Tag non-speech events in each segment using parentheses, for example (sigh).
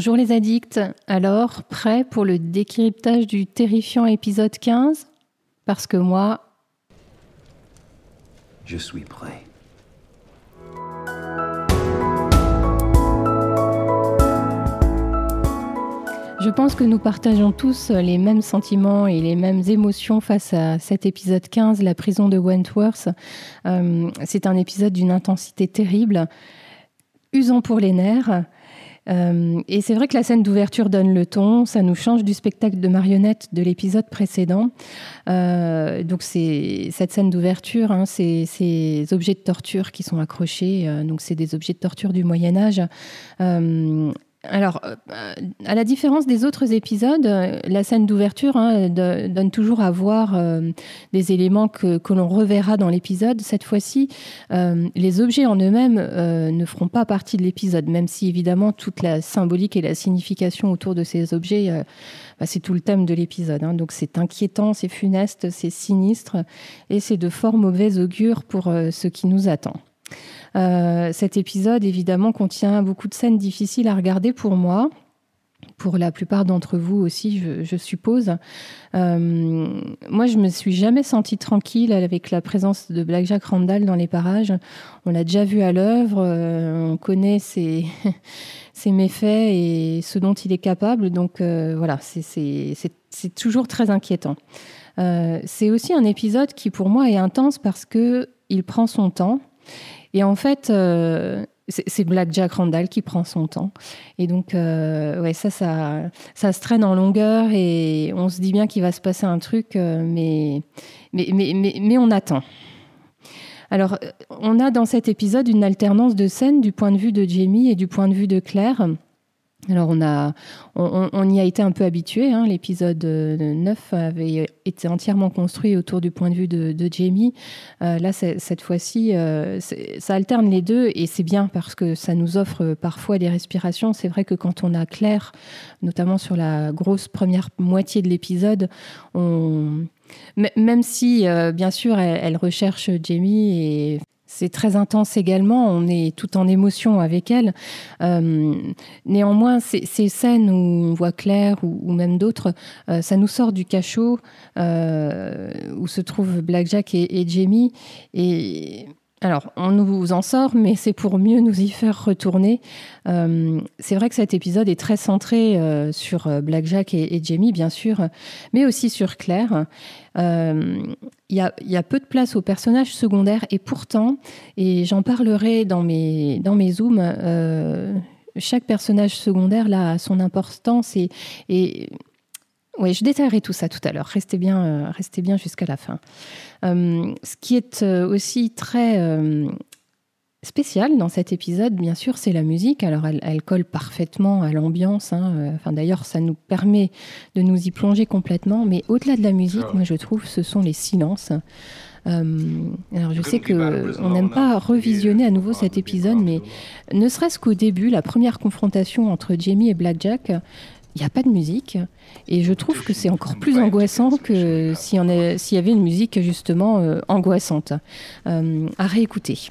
Bonjour les addicts, alors prêt pour le décryptage du terrifiant épisode 15 Parce que moi... Je suis prêt. Je pense que nous partageons tous les mêmes sentiments et les mêmes émotions face à cet épisode 15, la prison de Wentworth. Euh, c'est un épisode d'une intensité terrible, usant pour les nerfs. Euh, et c'est vrai que la scène d'ouverture donne le ton, ça nous change du spectacle de marionnettes de l'épisode précédent. Euh, donc c'est cette scène d'ouverture, hein, ces objets de torture qui sont accrochés, donc c'est des objets de torture du Moyen Âge. Alors, euh, à la différence des autres épisodes, euh, la scène d'ouverture hein, donne toujours à voir euh, des éléments que, l'on reverra dans l'épisode. Cette fois-ci, les objets en eux-mêmes ne feront pas partie de l'épisode, même si évidemment toute la symbolique et la signification autour de ces objets, bah, c'est tout le thème de l'épisode. Hein. Donc c'est inquiétant, c'est funeste, c'est sinistre, et c'est de fort mauvais augure pour ce qui nous attend. Euh, cet épisode, évidemment, contient beaucoup de scènes difficiles à regarder pour moi pour la plupart d'entre vous aussi, je, suppose. Euh, moi, je me suis jamais sentie tranquille avec la présence de Black Randall dans les parages. On l'a déjà vu à l'œuvre, euh, on connaît ses, (laughs) ses, méfaits et ce dont il est capable. Donc voilà, c'est toujours très inquiétant. c'est aussi un épisode qui, pour moi, est intense parce que il prend son temps et en fait, euh, c'est Black Jack Randall qui prend son temps. Et donc, euh, ouais, ça, ça, ça se traîne en longueur et on se dit bien qu'il va se passer un truc, euh, mais, mais, mais, mais, mais on attend. Alors, on a dans cet épisode une alternance de scènes du point de vue de Jamie et du point de vue de Claire. Alors on, a, on, y a été un peu habitué. Hein. L'épisode 9 avait été entièrement construit autour du point de vue de, Jamie. Euh, là, cette fois-ci, euh, ça alterne les deux et c'est bien parce que ça nous offre parfois des respirations. C'est vrai que quand on a Claire, notamment sur la grosse première moitié de l'épisode, on... Même si, euh, bien sûr, elle, recherche Jamie et c'est très intense également, on est tout en émotion avec elle. Euh, néanmoins, ces, scènes où on voit Claire ou, même d'autres, euh, ça nous sort du cachot euh, où se trouvent Blackjack et, et Jamie. Et alors, on nous en sort, mais c'est pour mieux nous y faire retourner. Euh, c'est vrai que cet épisode est très centré euh, sur euh, Blackjack et, et, Jamie, bien sûr, mais aussi sur Claire. Il y, a, peu de place aux personnages secondaires, et pourtant, et j'en parlerai dans mes, dans mes zooms, chaque personnage secondaire là, a son importance et, et oui, je détaillerai tout ça tout à l'heure. Restez bien, euh, restez bien jusqu'à la fin. Euh, ce qui est euh, aussi très spécial dans cet épisode, bien sûr, c'est la musique. Alors, elle, colle parfaitement à l'ambiance. Hein. Enfin, d'ailleurs, ça nous permet de nous y plonger complètement. Mais au-delà de la musique, moi, je trouve, ce sont les silences. alors je sais que on n'aime pas revisionner à nouveau cet épisode, mais ne serait-ce qu'au début, la première confrontation entre Jamie et Blackjack, il n'y a pas de musique. Et je trouve que c'est encore plus angoissant que s'il y, avait une musique justement euh, angoissante. Euh, à réécouter.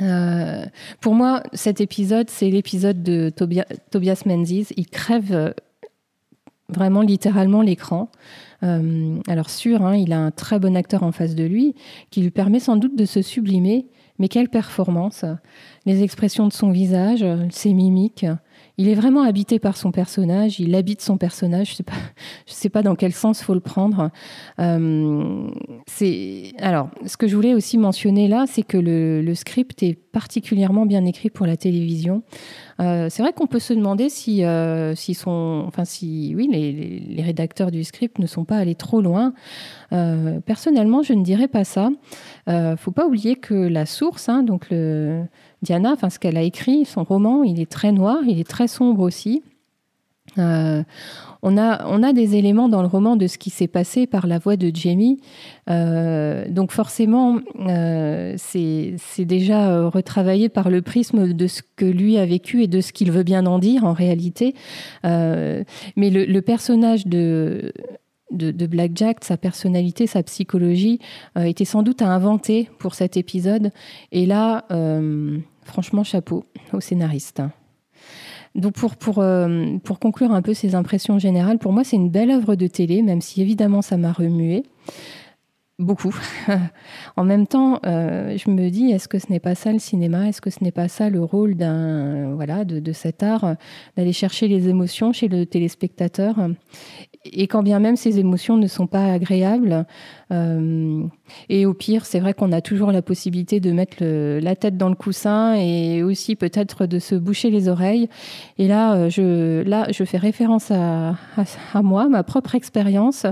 Euh, pour moi, cet épisode, c'est l'épisode de Tobias Menzies. Il crève vraiment littéralement l'écran. alors sûr, hein, il a un très bon acteur en face de lui qui lui permet sans doute de se sublimer, mais quelle performance Les expressions de son visage, ses mimiques, il est vraiment habité par son personnage, il habite son personnage, je ne (laughs) sais, pas, dans quel sens faut le prendre. Euh, alors, ce que je voulais aussi mentionner là, c'est que le, script est particulièrement bien écrit pour la télévision. Euh, c'est vrai qu'on peut se demander si, euh, enfin si, oui, les, rédacteurs du script ne sont pas allés trop loin. personnellement, je ne dirais pas ça. faut pas oublier que la source, hein, donc le Diana, enfin ce qu'elle a écrit, son roman, il est très noir, il est très sombre aussi. Euh, on, a, on a des éléments dans le roman de ce qui s'est passé par la voix de Jamie. Euh, donc forcément, euh, c'est déjà retravaillé par le prisme de ce que lui a vécu et de ce qu'il veut bien en dire en réalité. mais le, personnage de, de, Black Jack, sa personnalité, sa psychologie, était sans doute à inventer pour cet épisode. Et là, Franchement, chapeau au scénariste. Donc pour, pour, pour conclure un peu ces impressions générales, pour moi c'est une belle œuvre de télé, même si évidemment ça m'a remué beaucoup. (laughs) en même temps, euh, je me dis, est-ce que ce n'est pas ça le cinéma? Est-ce que ce n'est pas ça le rôle d'un voilà de, de, cet art d'aller chercher les émotions chez le téléspectateur? Et quand bien même ces émotions ne sont pas agréables, euh, et au pire, c'est vrai qu'on a toujours la possibilité de mettre la tête dans le coussin et aussi peut-être de se boucher les oreilles. Et là, euh, je, là, je fais référence à, à, moi, ma propre expérience.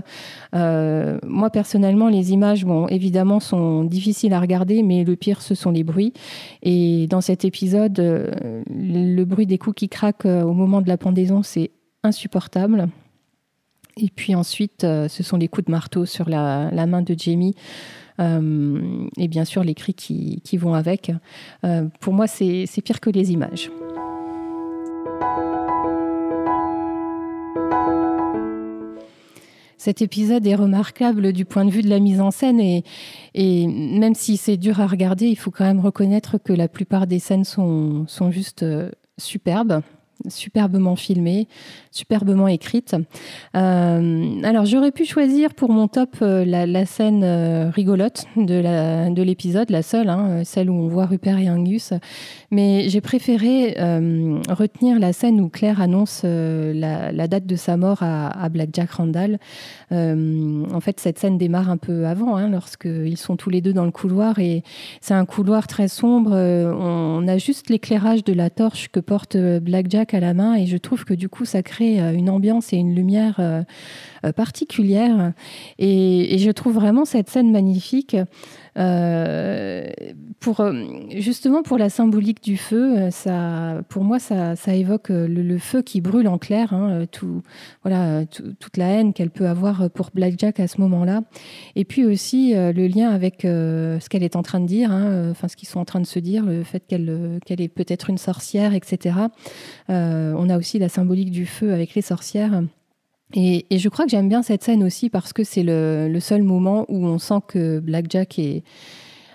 Euh, moi, personnellement, les images, bon, évidemment, sont difficiles à regarder, mais le pire, ce sont les bruits. Et dans cet épisode, le bruit des coups qui craquent au moment de la pendaison, c'est insupportable. Et puis ensuite, euh, ce sont les coups de marteau sur la, main de Jamie. Euh, et bien sûr, les cris qui, vont avec. Euh, pour moi, c'est pire que les images. Cet épisode est remarquable du point de vue de la mise en scène et, même si c'est dur à regarder, il faut quand même reconnaître que la plupart des scènes sont juste superbes superbement filmée, superbement écrite. Euh, alors j'aurais pu choisir pour mon top euh, la, scène euh, rigolote de l'épisode, la, seule, hein, celle où on voit Rupert et Angus, mais j'ai préféré retenir la scène où Claire annonce la, date de sa mort à, Black Jack Randall. en fait, cette scène démarre un peu avant, hein, lorsqu'ils sont tous les deux dans le couloir, et c'est un couloir très sombre. on a juste l'éclairage de la torche que porte Black Jack à la main et je trouve que du coup ça crée euh, une ambiance et une lumière euh, particulière. Et, je trouve vraiment cette scène magnifique pour justement pour la symbolique du feu ça pour moi ça, évoque le, feu qui brûle en clair hein, tout voilà toute la haine qu'elle peut avoir pour Blackjack à ce moment-là. Et puis aussi le lien avec ce qu'elle est en train de dire hein, enfin ce qu'ils sont en train de se dire le fait qu'elle qu'elle est peut-être une sorcière etc euh, on a aussi la symbolique du feu avec les sorcières. Et, je crois que j'aime bien cette scène aussi parce que c'est le, seul moment où on sent que Blackjack est,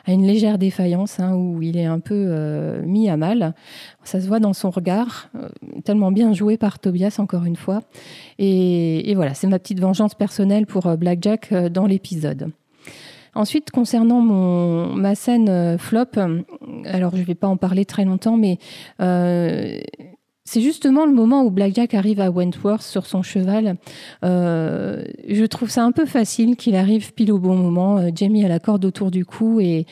a une légère défaillance, hein, où il est un peu euh, mis à mal. Ça se voit dans son regard, euh, tellement bien joué par Tobias, encore une fois. Et, et voilà, c'est ma petite vengeance personnelle pour Blackjack dans l'épisode. Ensuite, concernant mon, ma scène flop, alors je ne vais pas en parler très longtemps, mais c'est justement le moment où Blackjack arrive à Wentworth sur son cheval. Euh, je trouve ça un peu facile qu'il arrive pile au bon moment. Euh, Jamie a la corde autour du cou et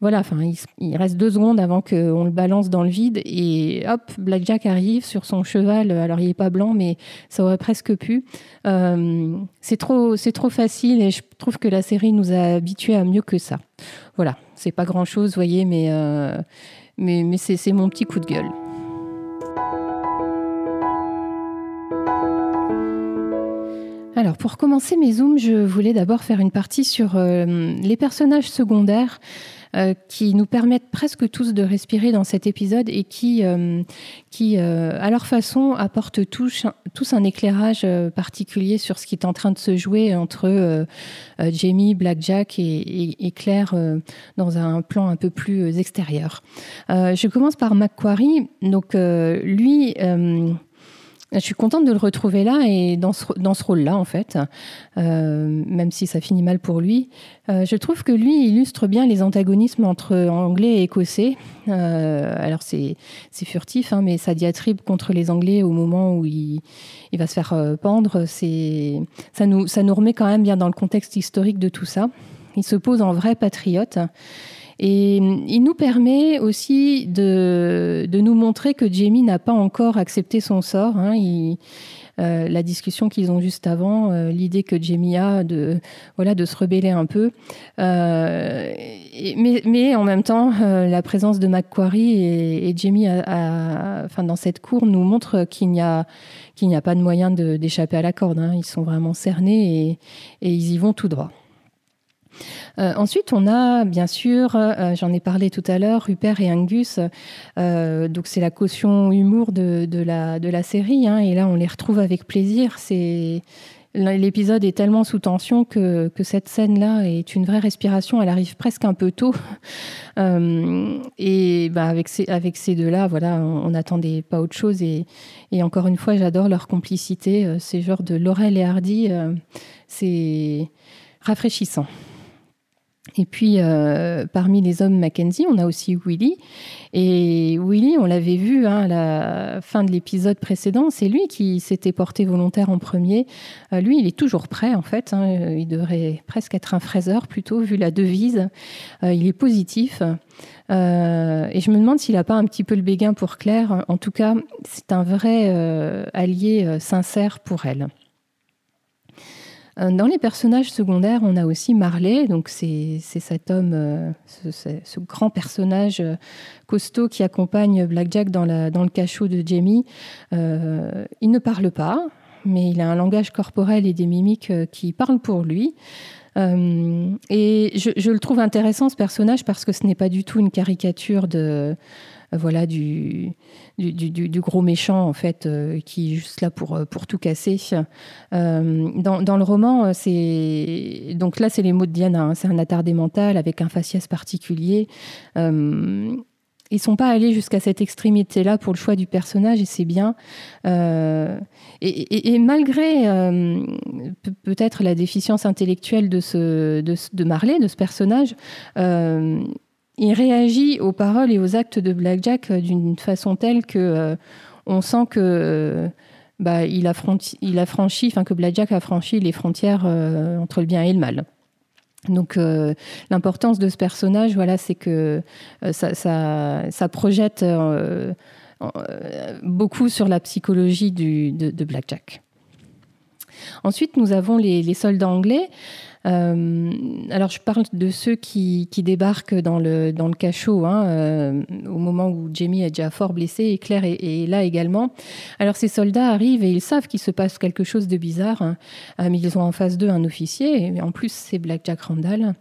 voilà, enfin, il, reste deux secondes avant qu'on le balance dans le vide et hop, Blackjack arrive sur son cheval. Alors il est pas blanc, mais ça aurait presque pu. Euh, c'est trop, c'est trop facile et je trouve que la série nous a habitués à mieux que ça. Voilà, c'est pas grand chose, voyez, mais mais, mais c'est mon petit coup de gueule. Alors, pour commencer mes zooms, je voulais d'abord faire une partie sur euh, les personnages secondaires euh, qui nous permettent presque tous de respirer dans cet épisode et qui, euh, qui à leur façon, apportent tous, tous un éclairage particulier sur ce qui est en train de se jouer entre Jamie, Blackjack et, et, Claire dans un plan un peu plus extérieur. je commence par Macquarie. Donc, lui je suis contente de le retrouver là et dans ce, dans ce rôle-là, en fait, euh, même si ça finit mal pour lui. Euh, je trouve que lui illustre bien les antagonismes entre anglais et écossais. Euh, alors, c'est furtif, hein, mais sa diatribe contre les anglais au moment où il, il va se faire pendre, ça nous, ça nous remet quand même bien dans le contexte historique de tout ça. Il se pose en vrai patriote. Et il nous permet aussi de, de nous montrer que Jamie n'a pas encore accepté son sort. Hein. Euh, la discussion qu'ils ont juste avant, euh, l'idée que Jamie a de, voilà, de se rebeller un peu. Euh, mais, mais, en même temps, la présence de Macquarie et, Jamie enfin, dans cette cour nous montre qu'il n'y a, qu'il n'y a pas de moyen d'échapper à la corde. Hein. Ils sont vraiment cernés et, et ils y vont tout droit. Euh, ensuite, on a bien sûr, euh, j'en ai parlé tout à l'heure, Rupert et Angus. Euh, donc c'est la caution humour de, la, série. Hein, et là, on les retrouve avec plaisir. C'est l'épisode est tellement sous tension que, cette scène-là est une vraie respiration. Elle arrive presque un peu tôt. (laughs) et bah, avec ces, avec ces deux-là, voilà, on n'attendait pas autre chose. Et, encore une fois, j'adore leur complicité. C'est genre de Laurel et Hardy. c'est rafraîchissant. Et puis, euh, parmi les hommes Mackenzie, on a aussi Willy. Et Willy, on l'avait vu hein, à la fin de l'épisode précédent, c'est lui qui s'était porté volontaire en premier. Euh, lui, il est toujours prêt, en fait. Hein. il devrait presque être un fraiseur, plutôt, vu la devise. Euh, il est positif. et je me demande s'il n'a pas un petit peu le béguin pour Claire. En tout cas, c'est un vrai allié sincère pour elle. Euh, dans les personnages secondaires, on a aussi Marley, donc c'est cet homme, euh, ce, grand personnage euh, costaud qui accompagne Blackjack dans, dans le cachot de Jamie. il ne parle pas, mais il a un langage corporel et des mimiques qui parlent pour lui. et je, je, le trouve intéressant ce personnage parce que ce n'est pas du tout une caricature de, voilà, du, gros méchant, en fait, euh, qui est juste là pour, euh, pour tout casser. Euh, dans, le roman, c'est. Donc là, c'est les mots de Diana, hein. c'est un attardé mental avec un faciès particulier. ils sont pas allés jusqu'à cette extrémité-là pour le choix du personnage et c'est bien. et, malgré peut-être la déficience intellectuelle de, ce, de, de, Marley, de ce personnage, il réagit aux paroles et aux actes de Blackjack euh, d'une façon telle que euh, on sent que euh, bah, il, a franchi, Blackjack a franchi les frontières entre le bien et le mal. Donc l'importance de ce personnage, voilà, c'est que ça, projette beaucoup sur la psychologie du, de, Blackjack. Ensuite, nous avons les soldats anglais. Euh, alors, je parle de ceux qui, débarquent dans le, dans le cachot hein, euh, au moment où Jamie est déjà fort blessé et Claire est, là également. Alors, ces soldats arrivent et ils savent qu'il se passe quelque chose de bizarre, hein. euh, mais ils ont en face d'eux un officier, et en plus, c'est Black Jack Randall.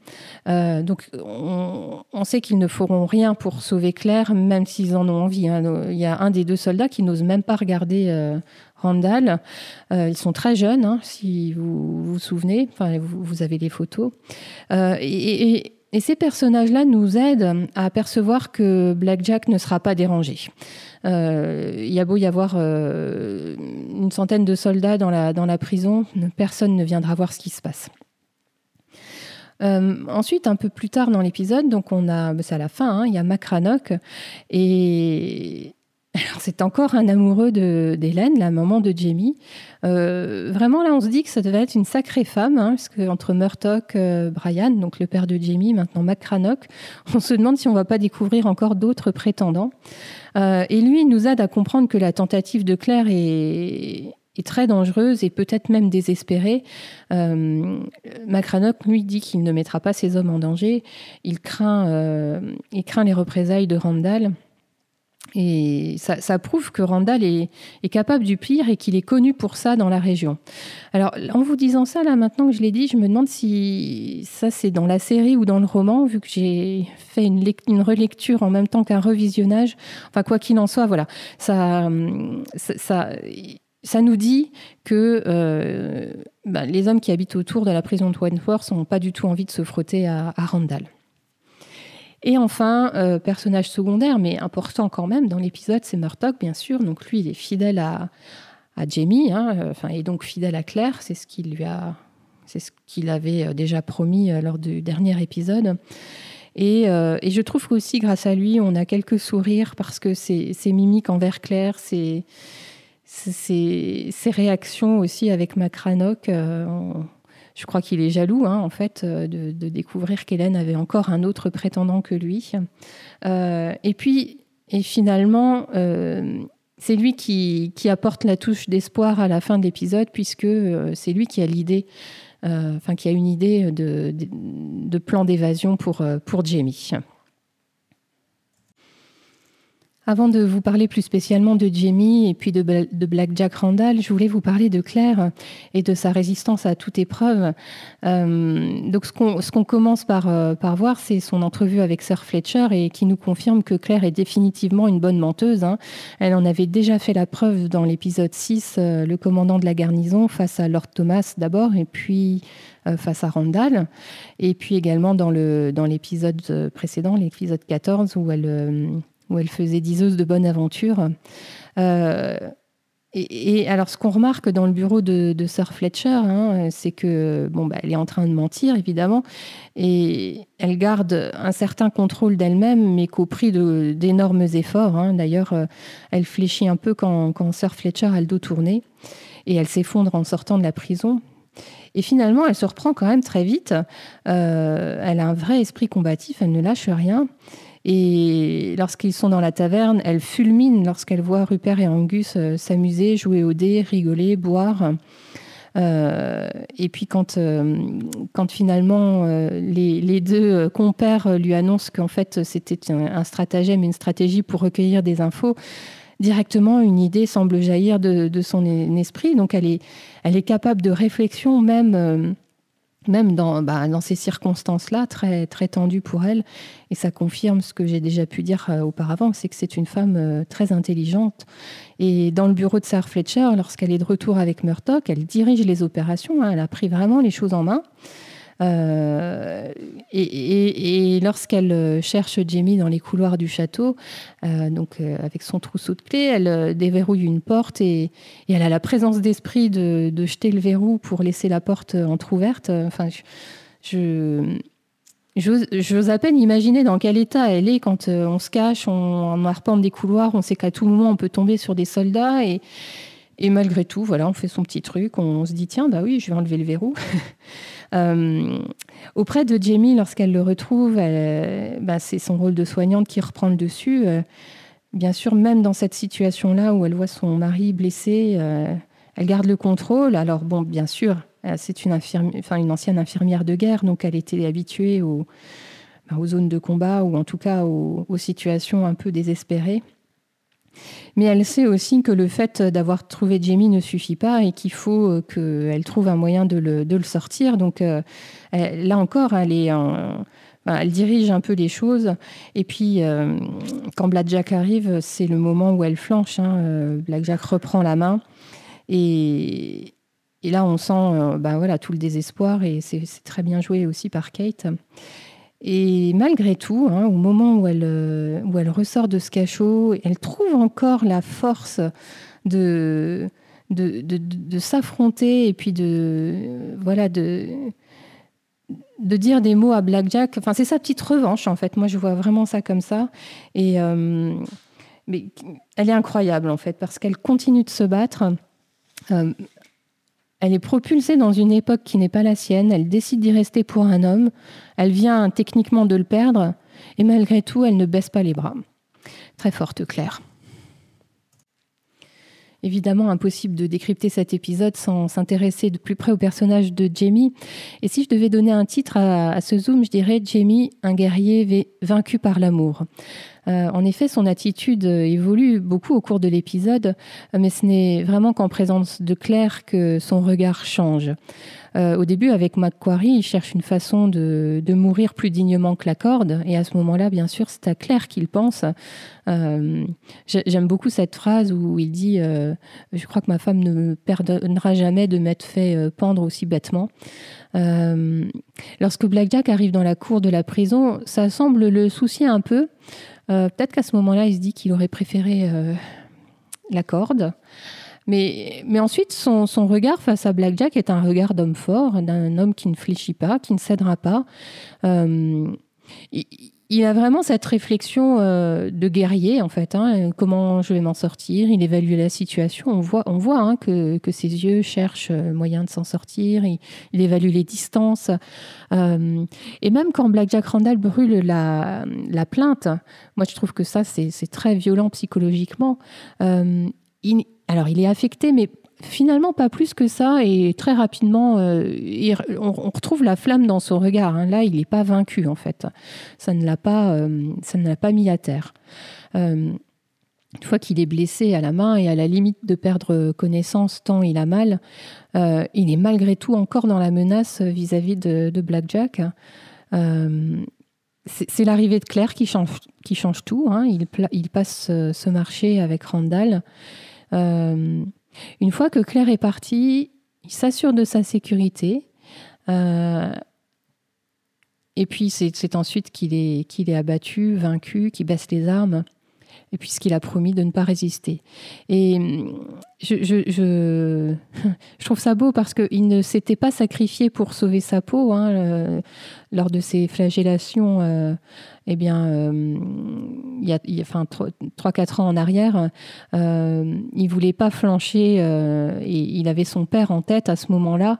donc, on, sait qu'ils ne feront rien pour sauver Claire, même s'ils en ont envie. Hein. Il y a un des deux soldats qui n'ose même pas regarder Randall. Euh, ils sont très jeunes, hein, si vous vous souvenez. Enfin, vous, avez les photos. Euh, et, ces personnages-là nous aident à apercevoir que Blackjack ne sera pas dérangé. Euh, il y a beau y avoir une centaine de soldats dans la, dans la prison, personne ne viendra voir ce qui se passe. ensuite, un peu plus tard dans l'épisode, donc on a, c'est à la fin, hein, il y a Macranock et c'est encore un amoureux d'Hélène, la maman de Jamie. Euh, vraiment, là, on se dit que ça devait être une sacrée femme, hein, parce que entre Murtock, euh, Brian, donc le père de Jamie, maintenant McCrannock, (laughs) on se demande si on va pas découvrir encore d'autres prétendants. Euh, et lui, il nous aide à comprendre que la tentative de Claire est, très dangereuse et peut-être même désespérée. Euh, lui, dit qu'il ne mettra pas ses hommes en danger. Il craint les représailles de Randall. Et ça, prouve que Randall est, capable du pire et qu'il est connu pour ça dans la région. Alors, en vous disant ça, là, maintenant que je l'ai dit, je me demande si ça, c'est dans la série ou dans le roman, vu que j'ai fait une, relecture en même temps qu'un revisionnage. Enfin, quoi qu'il en soit, voilà. Ça, ça, nous dit que euh, bah, les hommes qui habitent autour de la prison de Wentworth n'ont pas du tout envie de se frotter à Randall. Et enfin, euh, personnage secondaire, mais important quand même dans l'épisode, c'est Murdoch, bien sûr. Donc lui, il est fidèle à, à Jamie, hein, euh, et donc fidèle à Claire. C'est ce qu'il lui a, c'est ce qu'il avait euh, déjà promis lors du dernier épisode. Et, je trouve qu'aussi, grâce à lui, on a quelques sourires parce que ses, mimiques envers Claire, ses, réactions aussi avec Macranock je crois qu'il est jaloux, hein, en fait, euh, de, découvrir qu'Hélène avait encore un autre prétendant que lui. Euh, et puis, et finalement, euh, c'est lui qui, apporte la touche d'espoir à la fin de l'épisode, puisque c'est lui qui a l'idée, enfin, qui a une idée de, plan d'évasion pour, pour Jamie. Avant de vous parler plus spécialement de Jamie et puis de, Black Jack Randall, je voulais vous parler de Claire et de sa résistance à toute épreuve. Euh, donc ce qu'on commence par, euh, par voir, c'est son entrevue avec Sir Fletcher et qui nous confirme que Claire est définitivement une bonne menteuse. Hein. Elle en avait déjà fait la preuve dans l'épisode 6, euh, le commandant de la garnison face à Lord Thomas d'abord et puis face à Randall. Et puis également dans l'épisode dans précédent, l'épisode 14, où elle où elle faisait diseuse de bonne aventure. Euh, et, alors, ce qu'on remarque dans le bureau de, Sir Fletcher, hein, c'est que bon, bah, elle est en train de mentir, évidemment, et elle garde un certain contrôle d'elle-même, mais qu'au prix d'énormes efforts. Hein. D'ailleurs, euh, elle fléchit un peu quand, Sir Fletcher a le dos tourné, et elle s'effondre en sortant de la prison. Et finalement, elle se reprend quand même très vite. Euh, elle a un vrai esprit combatif, elle ne lâche rien. Et lorsqu'ils sont dans la taverne, elle fulmine lorsqu'elle voit Rupert et Angus euh, s'amuser, jouer au dé, rigoler, boire. Euh, et puis quand, euh, quand finalement les, deux compères lui annoncent qu'en fait c'était un, stratagème, une stratégie pour recueillir des infos, directement une idée semble jaillir de, de son esprit. Donc elle est, elle est capable de réflexion même même dans, bah, dans ces circonstances-là, très, très tendues pour elle. Et ça confirme ce que j'ai déjà pu dire euh, auparavant, c'est que c'est une femme euh, très intelligente. Et dans le bureau de Sarah Fletcher, lorsqu'elle est de retour avec Murdoch, elle dirige les opérations, hein. elle a pris vraiment les choses en main. Euh, et, lorsqu'elle euh, cherche Jamie dans les couloirs du château, euh, donc avec son trousseau de clés, elle déverrouille une porte et, elle a la présence d'esprit de, jeter le verrou pour laisser la porte entr'ouverte. Enfin, je, J'ose à peine imaginer dans quel état elle est quand on se cache, on, on arpente des couloirs, on sait qu'à tout moment on peut tomber sur des soldats et, et malgré tout, voilà, on fait son petit truc, on se dit tiens, bah oui, je vais enlever le verrou. (laughs) Euh, auprès de Jamie, lorsqu'elle le retrouve, bah, c'est son rôle de soignante qui reprend le dessus. Euh, bien sûr, même dans cette situation-là où elle voit son mari blessé, euh, elle garde le contrôle. Alors bon, bien sûr, c'est une, ancienne infirmière de guerre, donc elle était habituée bah, aux zones de combat ou en tout cas aux situations un peu désespérées. Mais elle sait aussi que le fait d'avoir trouvé Jamie ne suffit pas et qu'il faut euh, qu'elle trouve un moyen de le, sortir. Donc euh, là encore, elle, dirige un peu les choses. Et puis, euh, quand Blackjack arrive, c'est le moment où elle flanche. Hein. Blackjack reprend la main. Et, là, on sent ben voilà, tout le désespoir. Et c'est très bien joué aussi par Kate. Et malgré tout, hein, au moment où elle, euh, ressort de ce cachot, elle trouve encore la force de, s'affronter et puis de, voilà, de, dire des mots à Blackjack. Enfin, c'est sa petite revanche, en fait. Moi, je vois vraiment ça comme ça. Et, euh, mais elle est incroyable, en fait, parce qu'elle continue de se battre. Elle est propulsée dans une époque qui n'est pas la sienne, elle décide d'y rester pour un homme, elle vient techniquement de le perdre, et malgré tout, elle ne baisse pas les bras. Très forte, Claire. Évidemment, impossible de décrypter cet épisode sans s'intéresser de plus près au personnage de Jamie. Et si je devais donner un titre à ce zoom, je dirais Jamie, un guerrier vaincu par l'amour. Euh, en effet, son attitude évolue beaucoup au cours de l'épisode, mais ce n'est vraiment qu'en présence de Claire que son regard change. Euh, au début, avec Macquarie, il cherche une façon de, mourir plus dignement que la corde, et à ce moment-là, bien sûr, c'est à Claire qu'il pense. Euh, j'aime beaucoup cette phrase où il dit Je crois que ma femme ne me pardonnera jamais de m'être fait pendre aussi bêtement. lorsque Blackjack arrive dans la cour de la prison, ça semble le soucier un peu. Euh, peut-être qu'à ce moment-là, il se dit qu'il aurait préféré euh, la corde. Mais, ensuite, son, regard face à Blackjack est un regard d'homme fort, d'un homme qui ne fléchit pas, qui ne cédera pas. Euh, a vraiment cette réflexion euh, de guerrier, en fait. Hein, comment je vais m'en sortir? Il évalue la situation. On voit, on voit hein, que, ses yeux cherchent euh, moyen de s'en sortir. Il, évalue les distances. Euh, et même quand Black Jack Randall brûle la plainte, moi je trouve que ça, c'est très violent psychologiquement. alors, il est affecté, mais finalement pas plus que ça et très rapidement euh, on, retrouve la flamme dans son regard hein. là il n'est pas vaincu en fait ça ne l'a pas euh, ça ne l'a pas mis à terre euh, une fois qu'il est blessé à la main et à la limite de perdre connaissance tant il a mal, il est malgré tout encore dans la menace vis-à-vis de, Blackjack. C'est l'arrivée de Claire qui change, qui change tout. Hein. Il, passe ce marché avec Randall. Une fois que Claire est partie, il s'assure de sa sécurité. et puis c'est ensuite qu'il est, qu'il est abattu, vaincu, qu'il baisse les armes et puisqu'il a promis de ne pas résister. Et hum, je, (laughs) trouve ça beau parce qu'il ne s'était pas sacrifié pour sauver sa peau hein, lors de ses flagellations. Euh, eh bien, euh, il y a, il enfin, 3-4 ans en arrière, euh, il voulait pas flancher et il avait son père en tête à ce moment-là.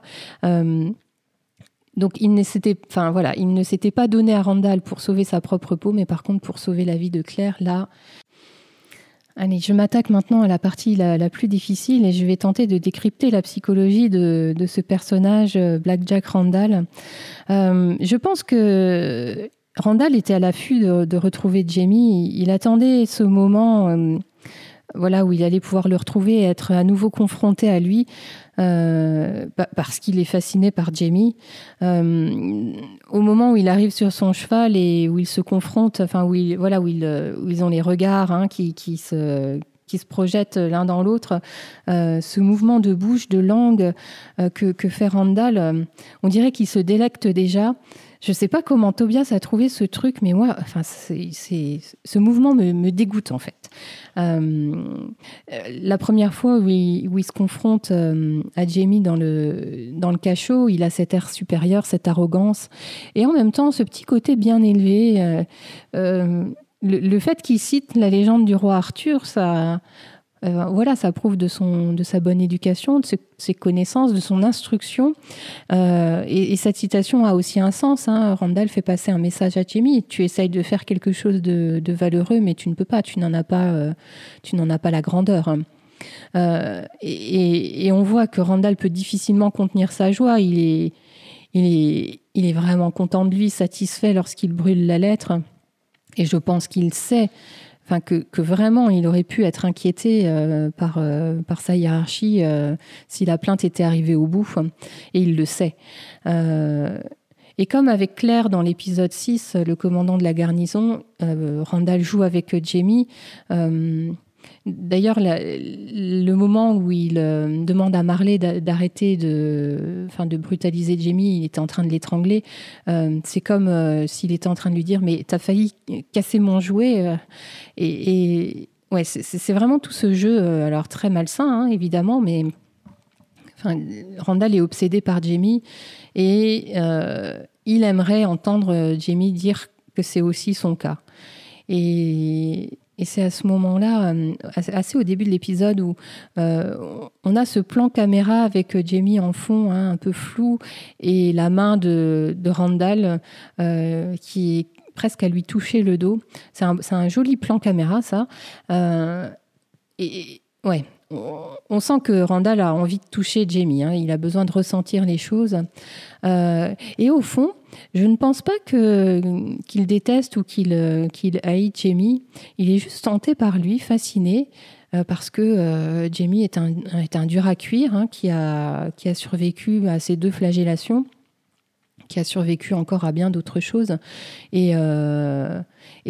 donc il ne s'était, enfin voilà, il ne s'était pas donné à Randall pour sauver sa propre peau, mais par contre pour sauver la vie de Claire, là, Allez, je m'attaque maintenant à la partie la, plus difficile et je vais tenter de décrypter la psychologie de, ce personnage, euh, Black Jack Randall. Euh, je pense que Randall était à l'affût de, retrouver Jamie. Il attendait ce moment euh, voilà, où il allait pouvoir le retrouver et être à nouveau confronté à lui. Euh, parce qu'il est fasciné par Jamie. Euh, au moment où il arrive sur son cheval et où il se confronte, enfin où, voilà, où, ils ont les regards hein, qui, qui, se, qui se projettent l'un dans l'autre, euh, ce mouvement de bouche, de langue que, que, fait Randall, on dirait qu'il se délecte déjà. Je ne sais pas comment Tobias a trouvé ce truc, mais moi, enfin, c'est, ce mouvement me, dégoûte en fait. Euh, la première fois où il, se confronte euh, à Jamie dans le, dans le cachot, il a cet air supérieur, cette arrogance, et en même temps ce petit côté bien élevé. Euh, le, le, fait qu'il cite la légende du roi Arthur, ça euh, voilà, ça prouve de, son, de sa bonne éducation, de ses, connaissances, de son instruction. Euh, et, cette citation a aussi un sens. Hein. Randall fait passer un message à Jamie. Tu essayes de faire quelque chose de, valeureux, mais tu ne peux pas. Tu n'en as pas, euh, tu n'en as pas la grandeur. Et, on voit que Randall peut difficilement contenir sa joie. Il est, il est, il est vraiment content de lui, satisfait lorsqu'il brûle la lettre. Et je pense qu'il sait que, vraiment il aurait pu être inquiété euh, par, euh, par sa hiérarchie euh, si la plainte était arrivée au bout, et il le sait. et comme avec Claire dans l'épisode 6, le commandant de la garnison, Randall joue avec Jamie. D'ailleurs, le moment où il euh, demande à Marley d'arrêter de, enfin, de brutaliser Jamie, il était en train de l'étrangler. Euh, c'est comme euh, s'il était en train de lui dire Mais t'as failli casser mon jouet. Et, ouais, c'est vraiment tout ce jeu, alors très malsain, hein, évidemment, mais Randall est obsédé par Jamie et il aimerait entendre Jamie dire que c'est aussi son cas. Et et c'est à ce moment-là, euh, assez au début de l'épisode, où euh, on a ce plan caméra avec euh, Jamie en fond, hein, un peu flou, et la main de, Randall qui est presque à lui toucher le dos. C'est un, joli plan caméra, ça. et ouais, on sent que Randall a envie de toucher Jamie. Hein. il a besoin de ressentir les choses. et au fond, je ne pense pas qu'il déteste ou qu'il haït Jamie. Il est juste tenté par lui, fasciné, euh, parce que euh, Jamie est un, dur à cuire hein, qui, a, survécu à ces deux flagellations qui a survécu encore à bien d'autres choses. Et, euh,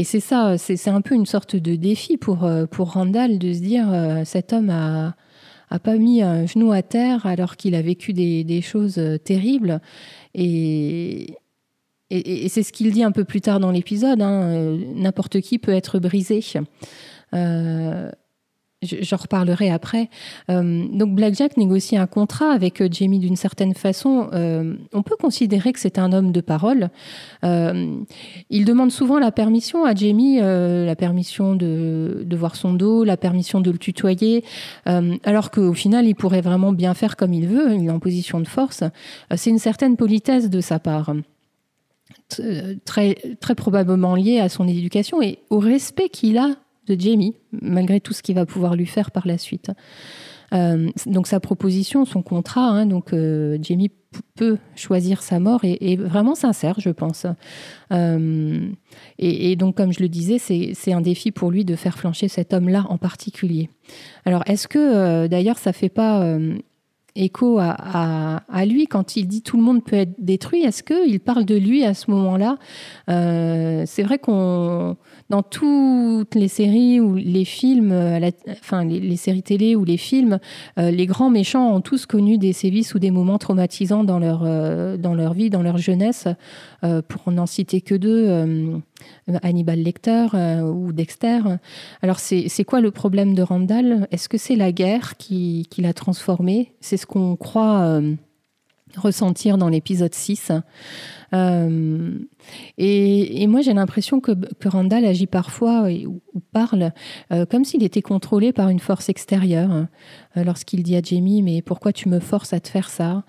c'est ça, c'est un peu une sorte de défi pour, Randall de se dire cet homme a pas mis un genou à terre alors qu'il a vécu des, des choses terribles. Et, et, c'est ce qu'il dit un peu plus tard dans l'épisode, hein, euh, n'importe qui peut être brisé. Euh, J'en reparlerai après. Euh, donc Blackjack négocie un contrat avec euh, Jamie d'une certaine façon. on peut considérer que c'est un homme de parole. il demande souvent la permission à Jamie, la permission de, de, voir son dos, la permission de le tutoyer, alors qu'au final, il pourrait vraiment bien faire comme il veut. Il est en position de force. c'est une certaine politesse de sa part. Euh, très, très probablement lié à son éducation et au respect qu'il a de Jamie, malgré tout ce qu'il va pouvoir lui faire par la suite. donc sa proposition, son contrat, hein, donc Jamie peut choisir sa mort est, vraiment sincère, je pense. et, donc, comme je le disais, c'est un défi pour lui de faire flancher cet homme-là en particulier. Alors, est-ce que, d'ailleurs, ça fait pas écho à, lui quand il dit tout le monde peut être détruit Est-ce qu'il parle de lui à ce moment-là? Euh, C'est vrai qu'on dans toutes les séries ou les films, enfin les, séries télé ou les films, euh, les grands méchants ont tous connu des sévices ou des moments traumatisants dans leur, euh, dans leur vie, dans leur jeunesse. pour n'en citer que deux, Hannibal Lecter ou Dexter. Alors c'est quoi le problème de Randall? Est-ce que c'est la guerre qui, qui l'a transformé? C'est ce qu'on croit euh, ressentir dans l'épisode 6. Euh, et, moi, j'ai l'impression que, Randall agit parfois ou, parle euh, comme s'il était contrôlé par une force extérieure. Lorsqu'il dit à Jamie, mais pourquoi tu me forces à te faire ça?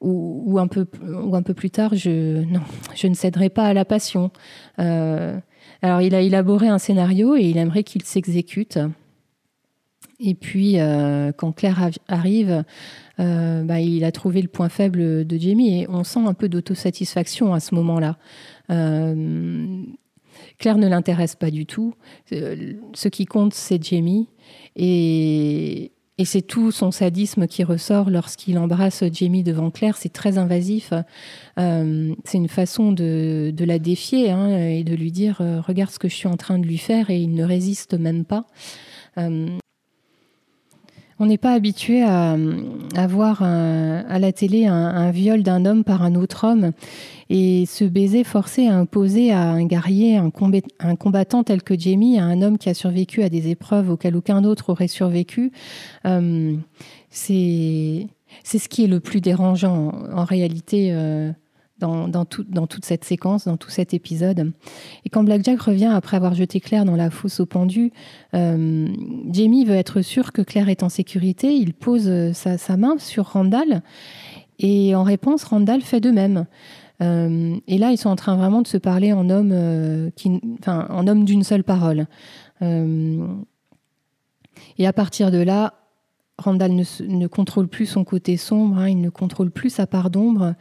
Ou, un peu, ou un peu plus tard, je, non, je ne céderai pas à la passion. alors, il a élaboré un scénario et il aimerait qu'il s'exécute. Et puis, euh, quand Claire arrive, euh, bah, il a trouvé le point faible de Jamie et on sent un peu d'autosatisfaction à ce moment-là. Euh, Claire ne l'intéresse pas du tout. ce qui compte, c'est Jamie. Et, c'est tout son sadisme qui ressort lorsqu'il embrasse Jamie devant Claire. C'est très invasif. c'est une façon de, la défier hein, et de lui dire Regarde ce que je suis en train de lui faire, et il ne résiste même pas. On n'est pas habitué à, voir à la télé un, viol d'un homme par un autre homme et ce baiser forcé à imposer à un guerrier, un, combattant tel que Jamie, à un homme qui a survécu à des épreuves auxquelles aucun autre aurait survécu. Euh, c'est ce qui est le plus dérangeant en réalité. Euh, dans, toute cette séquence, dans tout cet épisode. Et quand Blackjack revient après avoir jeté Claire dans la fosse au pendu, euh, Jamie veut être sûr que Claire est en sécurité. Il pose euh, sa, main sur Randall et en réponse, Randall fait de même. Euh, et là, ils sont en train vraiment de se parler en homme, d'une seule parole. et à partir de là, Randall ne, contrôle plus son côté sombre, hein, il ne contrôle plus sa part d'ombre.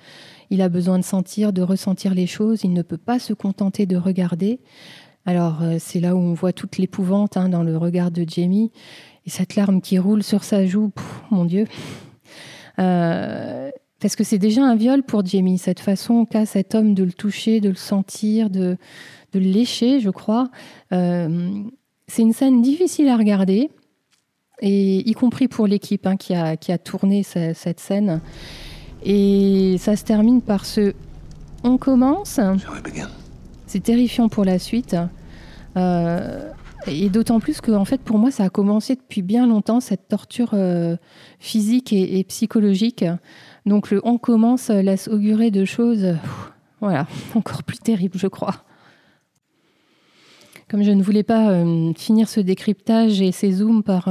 Il a besoin de sentir, de ressentir les choses. Il ne peut pas se contenter de regarder. Alors, euh, c'est là où on voit toute l'épouvante hein, dans le regard de Jamie. Et cette larme qui roule sur sa joue, mon Dieu. Euh, parce que c'est déjà un viol pour Jamie, cette façon qu'a cet homme de le toucher, de le sentir, de, le lécher, je crois. Euh, c'est une scène difficile à regarder, et y compris pour l'équipe hein, qui, a, qui, a, tourné cette scène. Et ça se termine par ce on commence. C'est terrifiant pour la suite. Euh, et d'autant plus que, en fait, pour moi, ça a commencé depuis bien longtemps, cette torture euh, physique et, psychologique. Donc, le on commence laisse augurer de choses, voilà, (laughs) encore plus terribles, je crois. Comme je ne voulais pas euh, finir ce décryptage et ces zooms par,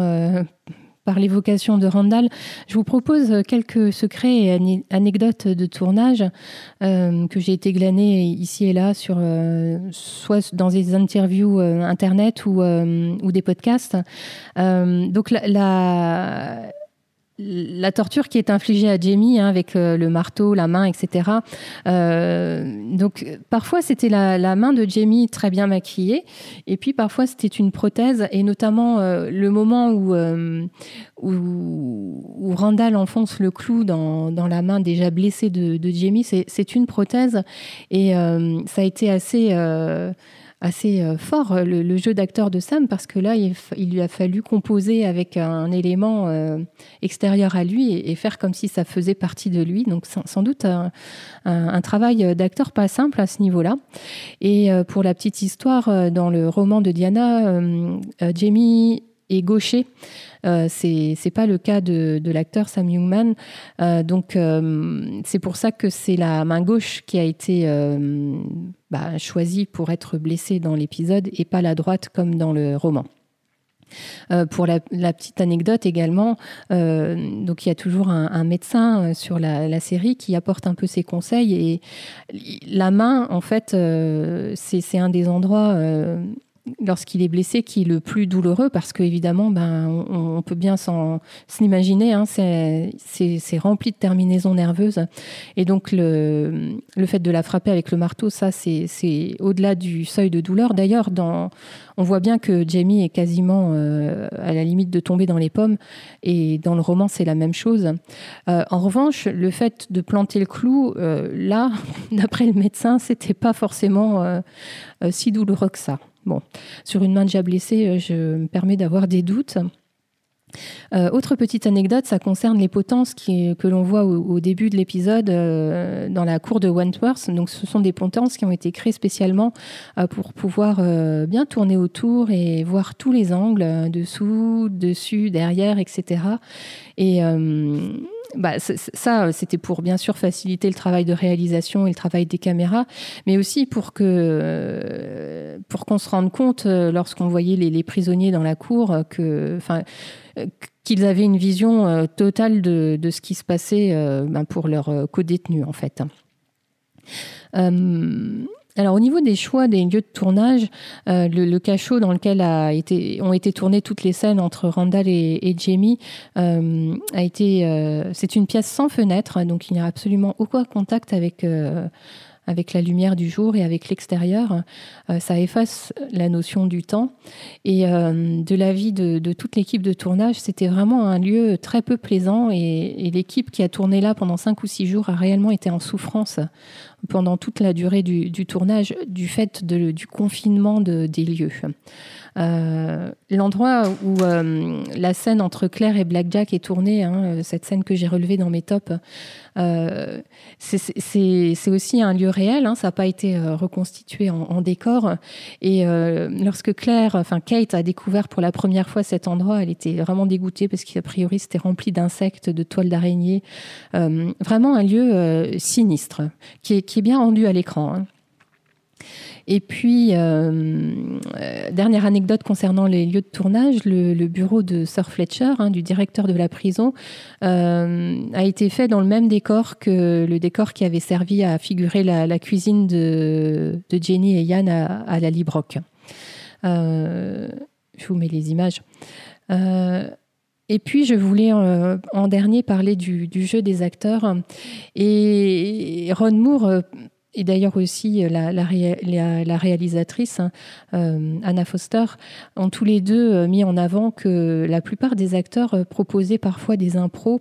par l'évocation de Randall, je vous propose quelques secrets et anecdotes de tournage euh, que j'ai été glaner ici et là, sur, euh, soit dans des interviews euh, internet ou, ou, des podcasts. donc la la torture qui est infligée à Jamie hein, avec euh, le marteau, la main, etc. Euh, donc parfois c'était la, main de Jamie très bien maquillée, et puis parfois c'était une prothèse, et notamment euh, le moment où, Randall enfonce le clou dans, la main déjà blessée de Jamie, c'est une prothèse, et ça a été assez assez euh, fort, euh, le, jeu d'acteur de Sam, parce que là, il, lui a fallu composer avec un élément euh, extérieur à lui et, faire comme si ça faisait partie de lui. Donc, sans, doute un, travail d'acteur pas simple à ce niveau-là. Et pour la petite histoire, dans le roman de Diana, Jamie est gaucher. Euh, c'est pas le cas de, l'acteur Sam Youngman. Euh, donc euh, c'est pour ça que c'est la main gauche qui a été bah, choisie pour être blessée dans l'épisode et pas la droite comme dans le roman. pour la, petite anecdote également, donc il y a toujours un, médecin sur la, la, série qui apporte un peu ses conseils et la main, en fait, c'est un des endroits lorsqu'il est blessé qui est le plus douloureux parce qu'évidemment, ben, on, peut bien s'en l'imaginer, hein, c'est rempli de terminaisons nerveuses. Et donc, le, le, fait de la frapper avec le marteau, ça, c'est au-delà du seuil de douleur. D'ailleurs, on voit bien que Jamie est quasiment euh, à la limite de tomber dans les pommes. Et dans le roman, c'est la même chose. Euh, en revanche, le fait de planter le clou, euh, là, (laughs) d'après le médecin, c'était pas forcément si douloureux que ça. Bon, sur une main déjà blessée, euh, je me permets d'avoir des doutes. Euh, autre petite anecdote, ça concerne les potences que l'on voit au, début de l'épisode euh, dans la cour de Wentworth. Donc, ce sont des potences qui ont été créées spécialement pour pouvoir bien tourner autour et voir tous les angles, dessous, dessus, derrière, etc. Et bah, ça, c'était pour bien sûr faciliter le travail de réalisation et le travail des caméras, mais aussi pour que euh, pour qu'on se rende compte euh, lorsqu'on voyait les, prisonniers dans la cour qu'ils avaient une vision totale de, de, ce qui se passait ben, pour leurs co-détenus en fait. Alors au niveau des choix des lieux de tournage, euh, le, cachot dans lequel ont été tournées toutes les scènes entre Randall et, Jamie euh, a été, euh, c'est une pièce sans fenêtre, donc il n'y a absolument aucun contact avec la lumière du jour et avec l'extérieur. ça efface la notion du temps. Et de l'avis de, de, toute l'équipe de tournage, c'était vraiment un lieu très peu plaisant. Et, et l'équipe qui a tourné là pendant cinq ou six jours a réellement été en souffrance pendant toute la durée du, tournage du fait du confinement des lieux. Euh, l'endroit où euh, la scène entre Claire et Blackjack est tournée, hein, cette scène que j'ai relevée dans mes tops, euh, c'est aussi un lieu réel, hein, ça n'a pas été reconstitué en, décor. Et lorsque Claire, enfin Kate a découvert pour la première fois cet endroit, elle était vraiment dégoûtée parce qu'a priori c'était rempli d'insectes, de toiles d'araignées. vraiment un lieu sinistre qui est, qui est bien rendu à l'écran. Hein. Et puis, euh, euh, dernière anecdote concernant les lieux de tournage, le, bureau de Sir Fletcher, hein, du directeur de la prison, euh, a été fait dans le même décor que le décor qui avait servi à figurer la, cuisine de, Jenny et Yann à, la Librock. je vous mets les images. Et puis, je voulais en dernier parler du, jeu des acteurs. Et Ron Moore et d'ailleurs aussi euh, la, réalisatrice, hein, euh, Anna Foster, ont tous les deux euh, mis en avant que la plupart des acteurs proposaient parfois des impros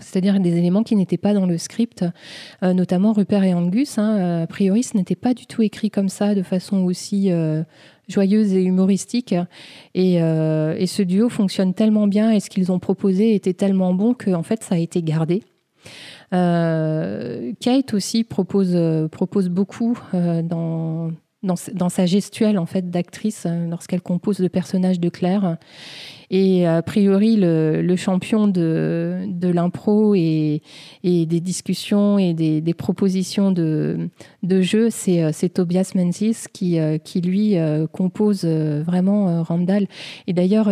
c'est-à-dire des éléments qui n'étaient pas dans le script, notamment Rupert et Angus. Hein, a priori, ce n'était pas du tout écrit comme ça, de façon aussi joyeuse et humoristique. Et, et, ce duo fonctionne tellement bien et ce qu'ils ont proposé était tellement bon qu'en fait, ça a été gardé. Euh, Kate aussi propose, euh, propose beaucoup euh, dans, dans, sa gestuelle en fait d'actrice lorsqu'elle compose le personnage de Claire. Et a priori, le, champion de, de l'impro et, et, des discussions et des, des propositions de, de jeu, c'est, Tobias Menzies qui, qui lui compose vraiment Randall. Et d'ailleurs,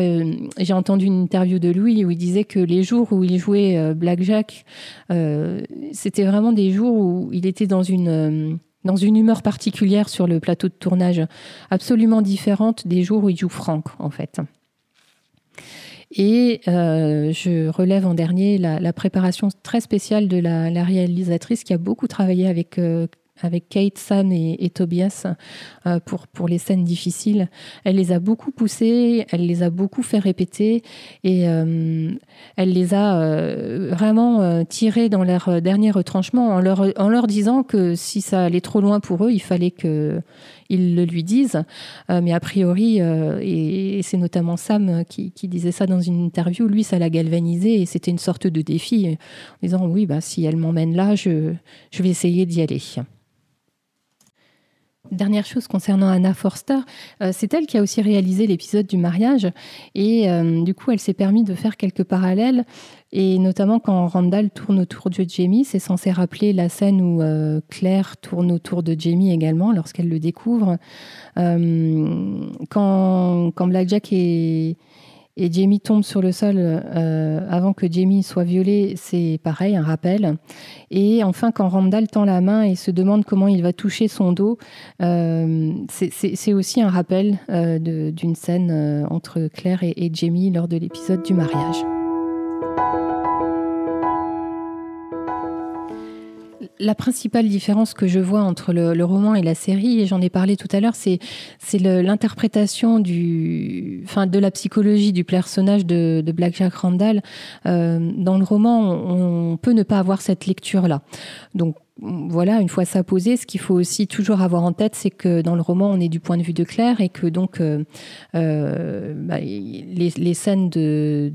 j'ai entendu une interview de Louis où il disait que les jours où il jouait Blackjack, c'était vraiment des jours où il était dans une dans une humeur particulière sur le plateau de tournage, absolument différente des jours où il joue Franck, en fait. Et euh, je relève en dernier la, préparation très spéciale de la, réalisatrice qui a beaucoup travaillé avec euh, avec Kate, Sam et, Tobias euh, pour, pour les scènes difficiles. Elle les a beaucoup poussés, elle les a beaucoup fait répéter et elle les a vraiment tirés dans leur dernier retranchement en leur disant que si ça allait trop loin pour eux, il fallait que ils le lui disent. Euh, mais a priori, euh, et, c'est notamment Sam qui, disait ça dans une interview, lui, ça l'a galvanisé et c'était une sorte de défi en disant oui, bah, si elle m'emmène là, je vais essayer d'y aller. Dernière chose concernant Anna Forster, euh, c'est elle qui a aussi réalisé l'épisode du mariage et du coup elle s'est permis de faire quelques parallèles et notamment quand Randall tourne autour de Jamie, c'est censé rappeler la scène où euh, Claire tourne autour de Jamie également lorsqu'elle le découvre. Euh, quand, quand Blackjack est, et Jamie tombe sur le sol avant que Jamie soit violé, c'est pareil, un rappel. Et enfin, quand Randall tend la main et se demande comment il va toucher son dos, c'est aussi un rappel d'une scène entre Claire et Jamie lors de l'épisode du mariage. La principale différence que je vois entre le, roman et la série, et j'en ai parlé tout à l'heure, c'est l'interprétation du, de la psychologie du personnage de, de Black Jack Randall. Euh, dans le roman, on, peut ne pas avoir cette lecture-là. Donc voilà, une fois ça posé, ce qu'il faut aussi toujours avoir en tête, c'est que dans le roman, on est du point de vue de Claire et que donc euh, euh, bah, les, scènes de,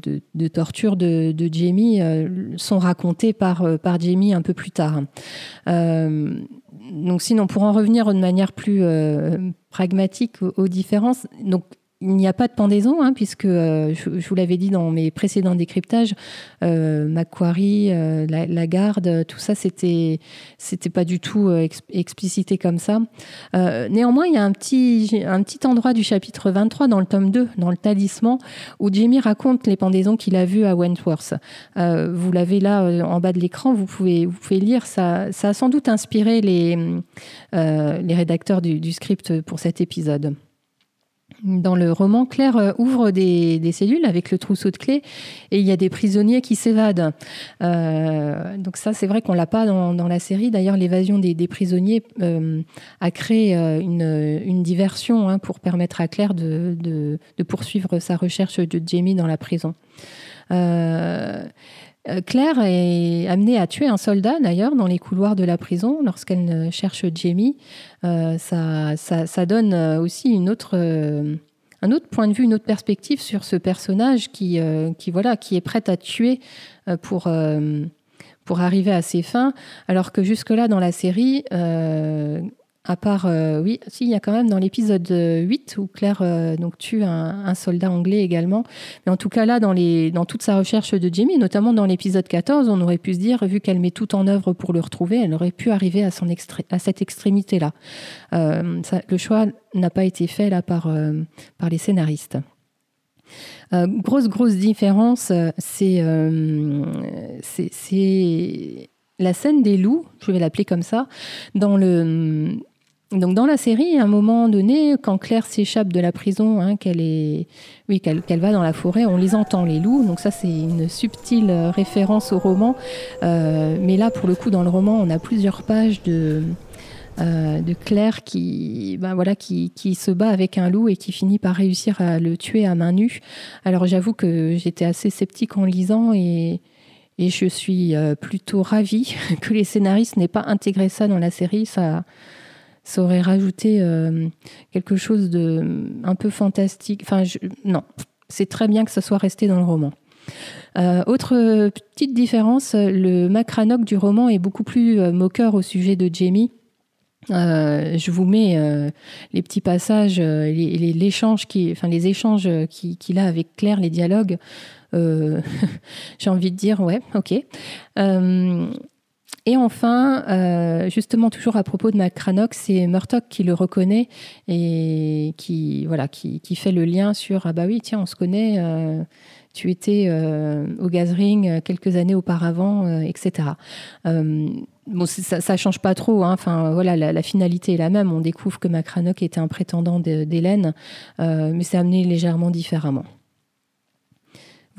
torture de, Jamie euh, sont racontées par, Jamie un peu plus tard. donc sinon, pour en revenir de manière plus pragmatique aux, aux différences, donc il n'y a pas de pendaison, hein, puisque euh, je, vous l'avais dit dans mes précédents décryptages, euh, Macquarie, euh, la, garde, tout ça, c'était c'était pas du tout explicité comme ça. néanmoins, il y a un petit un petit endroit du chapitre 23 dans le tome 2, dans le talisman, où Jamie raconte les pendaisons qu'il a vues à Wentworth. vous l'avez là en bas de l'écran, vous pouvez vous pouvez lire. Ça ça a sans doute inspiré les les rédacteurs du script pour cet épisode. Dans le roman, Claire euh, ouvre des, cellules avec le trousseau de clés et il y a des prisonniers qui s'évadent. Euh, donc ça, c'est vrai qu'on l'a pas dans, la série. D'ailleurs, l'évasion des, prisonniers euh, a créé une, diversion hein, pour permettre à Claire de, poursuivre sa recherche de Jamie dans la prison. Claire est amenée à tuer un soldat, d'ailleurs, dans les couloirs de la prison lorsqu'elle cherche Jamie. Euh, ça, ça, donne aussi une autre, euh, un autre point de vue, une autre perspective sur ce personnage qui, qui, voilà, qui est prêt à tuer pour, pour arriver à ses fins, alors que jusque-là, dans la série, à part, euh, oui, si, il y a quand même dans l'épisode 8 où Claire euh, donc, tue un, soldat anglais également. Mais en tout cas, là, dans, les, dans toute sa recherche de Jamie, notamment dans l'épisode 14, on aurait pu se dire, vu qu'elle met tout en œuvre pour le retrouver, elle aurait pu arriver à, son à cette extrémité-là. Euh, le choix n'a pas été fait là par, par les scénaristes. grosse, grosse différence, c'est la scène des loups, je vais l'appeler comme ça, dans le donc dans la série, à un moment donné, quand Claire s'échappe de la prison, hein, qu'elle est, oui, qu'elle va dans la forêt, on les entend les loups. Donc ça, c'est une subtile euh, référence au roman. Euh, mais là, pour le coup, dans le roman, on a plusieurs pages de euh, de Claire qui, ben voilà, qui, qui, se bat avec un loup et qui finit par réussir à le tuer à main nue. Alors j'avoue que j'étais assez sceptique en lisant et, et je suis plutôt ravie (laughs) que les scénaristes n'aient pas intégré ça dans la série. Ça, ça aurait rajouté euh, quelque chose de un peu fantastique. Enfin, non, c'est très bien que ça soit resté dans le roman. Euh, autre petite différence, le Macranoc du roman est beaucoup plus euh, moqueur au sujet de Jamie. je vous mets les petits passages, les, les échanges qu'il a avec Claire, les dialogues. (laughs) J'ai envie de dire ouais, ok. Et enfin, euh, justement toujours à propos de McCranock, c'est Murtock qui le reconnaît et qui voilà qui, qui, fait le lien sur ah bah oui tiens on se connaît, euh, tu étais euh, au Gazring quelques années auparavant, etc. bon ça, ça change pas trop, hein. enfin voilà la, finalité est la même. On découvre que McCranock était un prétendant d'Hélène, mais c'est amené légèrement différemment.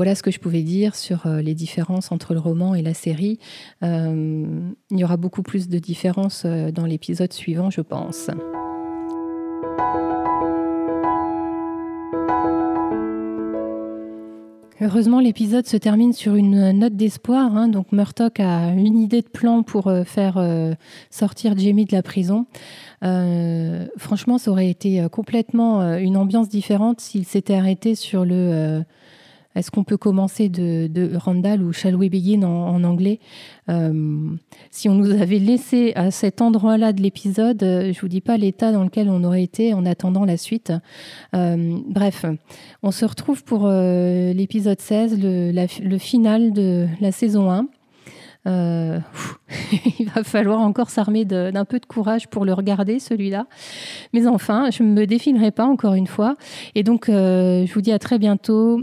Voilà ce que je pouvais dire sur euh, les différences entre le roman et la série. Euh, il y aura beaucoup plus de différences euh, dans l'épisode suivant, je pense. Heureusement, l'épisode se termine sur une note d'espoir. Hein. Donc, Murtock a une idée de plan pour faire sortir Jamie de la prison. franchement, ça aurait été complètement une ambiance différente s'il s'était arrêté sur le est-ce qu'on peut commencer de, Randall ou Shall We Begin en, anglais euh, Si on nous avait laissé à cet endroit-là de l'épisode, euh, je vous dis pas l'état dans lequel on aurait été en attendant la suite. Euh, bref, on se retrouve pour l'épisode 16, le, final de la saison 1. (laughs) il va falloir encore s'armer d'un peu de courage pour le regarder, celui-là. Mais enfin, je ne me défilerai pas encore une fois. Et donc, je vous dis à très bientôt